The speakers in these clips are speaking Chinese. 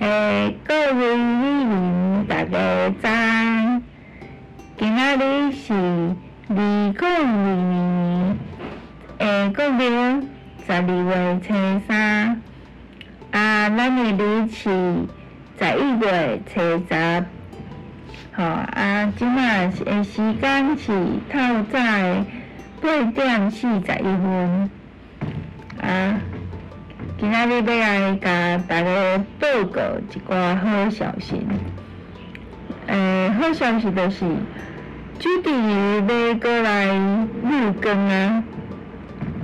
诶，各位里民大家早，今仔日是二零二二年诶，国历十二月初三，啊，咱诶日是十一月初十，吼啊，即马诶时间是透早八点四十一分，啊。今仔日要来甲大家报告一寡好消息。诶、欸，好消息就是，朱迪要过来录更啊！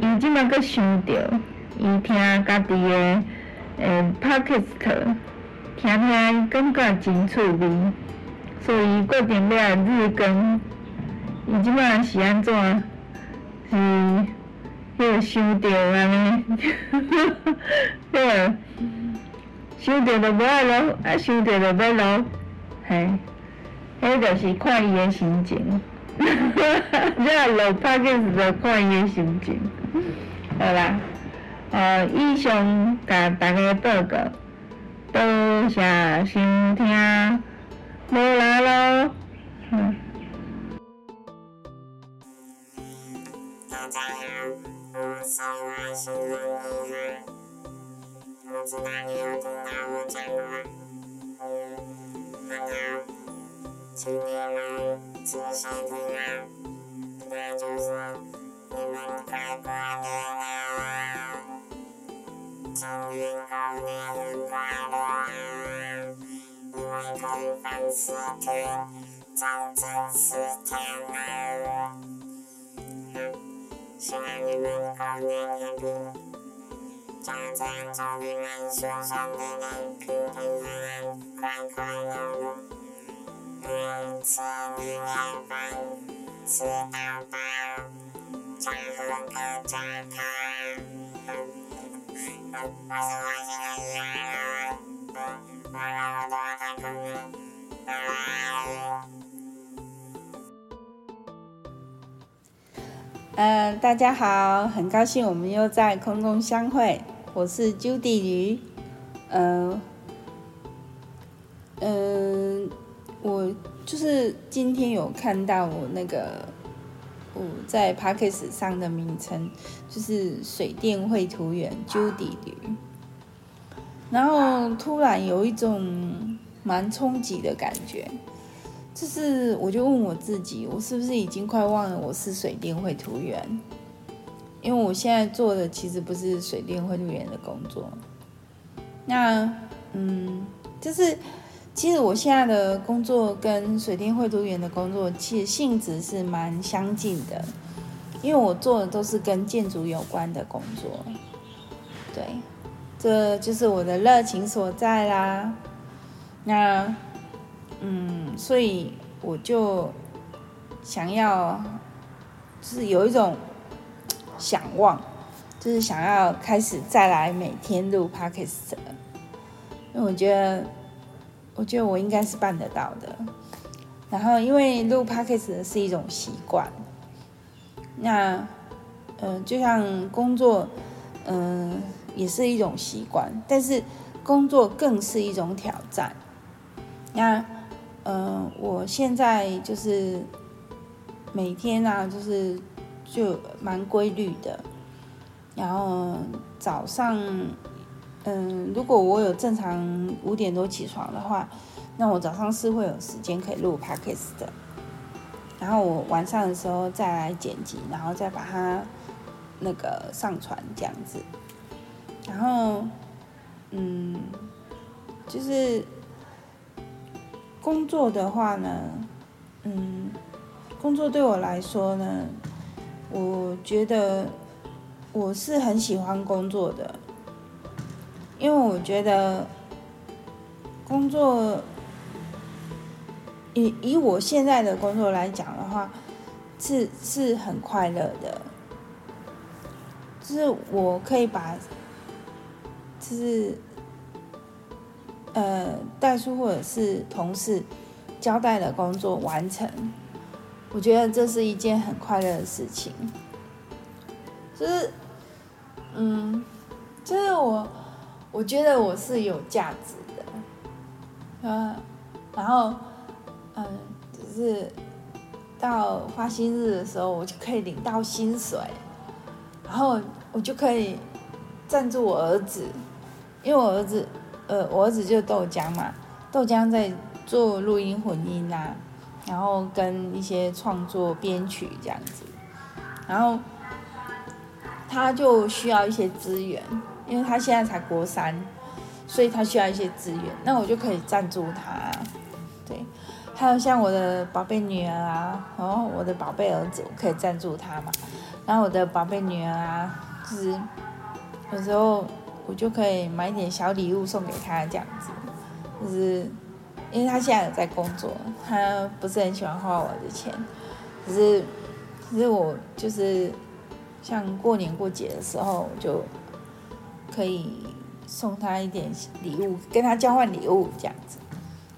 伊即马阁想着，伊听家己诶诶 Podcast，听听感觉真趣味，所以决定要来日更。伊即马是安怎？是？迄想着安尼，迄想着就无爱录，啊想着就要录，嘿，迄就是看伊诶心情，哈哈哈，这录 podcast 就看伊诶心情，好啦，呃，以上甲大家报告，多谢收听，无来咯，嗯。大家好。我是外星人女孩，不知道你有听到我讲话？嗯，很好，今天来仔细听啊，那就是你们快过年了，今年猴年很快乐啊，因为可以放四天，整整四天了。希望你们猴年行平，家家祝你们顺顺利利，平平安安，快快乐乐。嗯，吃年夜饭，吃到饱，家和个嗯、呃，大家好，很高兴我们又在空中相会。我是 Judy 鱼，嗯、呃，嗯、我就是今天有看到我那个我在 Podcast 上的名称，就是水电绘图员 Judy 鱼，然后突然有一种蛮冲击的感觉。就是，我就问我自己，我是不是已经快忘了我是水电绘图员？因为我现在做的其实不是水电绘图员的工作。那，嗯，就是，其实我现在的工作跟水电绘图员的工作其实性质是蛮相近的，因为我做的都是跟建筑有关的工作。对，这就是我的热情所在啦。那。嗯，所以我就想要，就是有一种想望，就是想要开始再来每天录 Podcast，因为我觉得，我觉得我应该是办得到的。然后，因为录 Podcast 是一种习惯，那，嗯、就像工作，嗯、也是一种习惯，但是工作更是一种挑战。那。嗯，我现在就是每天啊，就是就蛮规律的。然后早上，嗯，如果我有正常五点多起床的话，那我早上是会有时间可以录 podcast 的。然后我晚上的时候再来剪辑，然后再把它那个上传这样子。然后，嗯，就是。工作的话呢，嗯，工作对我来说呢，我觉得我是很喜欢工作的，因为我觉得工作以以我现在的工作来讲的话，是是很快乐的，就是我可以把，就是。呃，代书或者是同事交代的工作完成，我觉得这是一件很快乐的事情。就是，嗯，就是我，我觉得我是有价值的。嗯，然后嗯，就是到发薪日的时候，我就可以领到薪水，然后我就可以赞助我儿子，因为我儿子呃，我儿子就豆浆嘛，豆浆在做录音混音啊，然后跟一些创作编曲这样子，然后他就需要一些资源，因为他现在才国三。所以他需要一些资源，那我就可以赞助他，对。还有像我的宝贝女儿啊，然后我的宝贝儿子，我可以赞助他嘛。然后我的宝贝女儿啊，就是有时候我就可以买一点小礼物送给他这样子，就是因为他现在有在工作，他不是很喜欢花我的钱，可是可是我就是像过年过节的时候，就可以。送他一点礼物，跟他交换礼物这样子，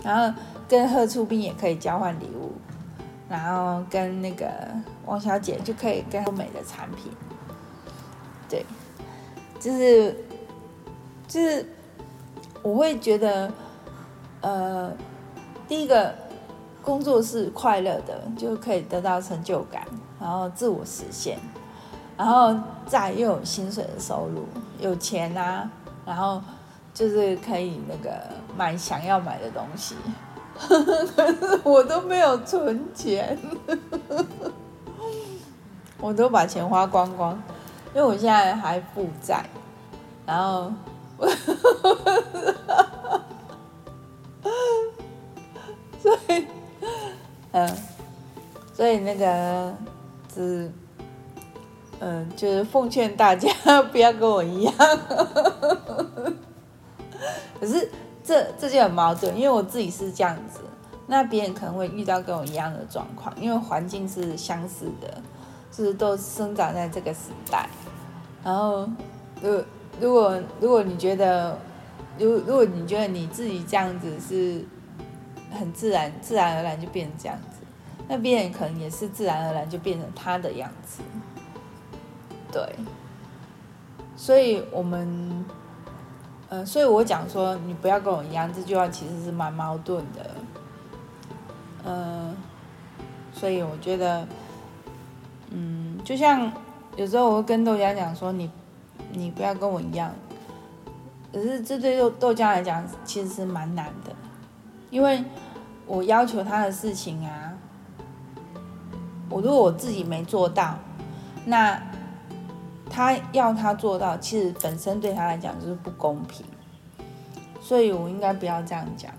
然后跟贺出斌也可以交换礼物，然后跟那个王小姐就可以跟欧美的产品，对，就是就是我会觉得，呃，第一个工作是快乐的，就可以得到成就感，然后自我实现，然后再又有薪水的收入，有钱啊。然后就是可以那个买想要买的东西，可 是我都没有存钱，我都把钱花光光，因为我现在还负债，然后，所以，嗯，所以那个是。嗯，就是奉劝大家 不要跟我一样。可是这这就很矛盾，因为我自己是这样子，那别人可能会遇到跟我一样的状况，因为环境是相似的，就是都生长在这个时代。然后，就如果如果你觉得，如如果你觉得你自己这样子是很自然，自然而然就变成这样子，那别人可能也是自然而然就变成他的样子。对，所以我们，呃，所以我讲说你不要跟我一样，这句话其实是蛮矛盾的，嗯，所以我觉得，嗯，就像有时候我会跟豆浆讲说你，你不要跟我一样，可是这对豆豆浆来讲其实是蛮难的，因为我要求他的事情啊，我如果我自己没做到，那。他要他做到，其实本身对他来讲就是不公平，所以我应该不要这样讲，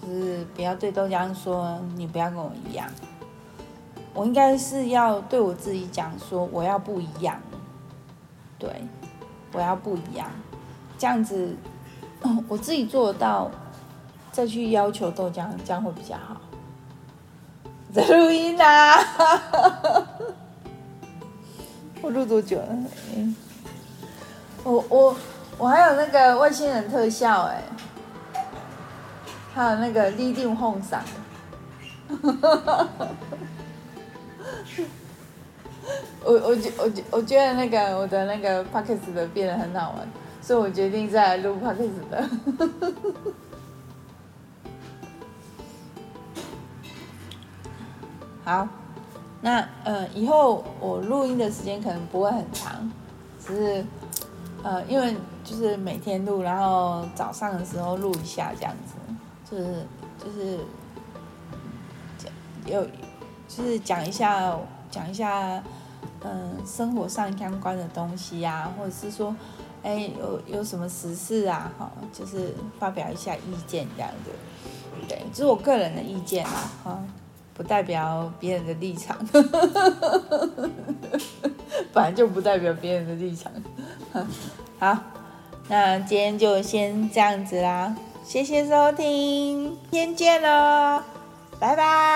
就是不要对豆浆说你不要跟我一样，我应该是要对我自己讲说我要不一样，对，我要不一样，这样子我自己做得到，再去要求豆浆，这样会比较好。在录音啊！我录多久了？我我我还有那个外星人特效哎，还有那个立定红伞，我我觉我觉我觉得那个我的那个 Podcast 的变得很好玩，所以我决定再来录 Podcast 的。好。那呃，以后我录音的时间可能不会很长，只是呃，因为就是每天录，然后早上的时候录一下这样子，就是就是讲有就是讲一下讲一下嗯、生活上相关的东西呀、啊，或者是说哎有有什么时事啊哈，就是发表一下意见这样子，对，这是我个人的意见啊哈。不代表别人的立场，本来就不代表别人的立场。好，那今天就先这样子啦，谢谢收听，天见喽，拜拜。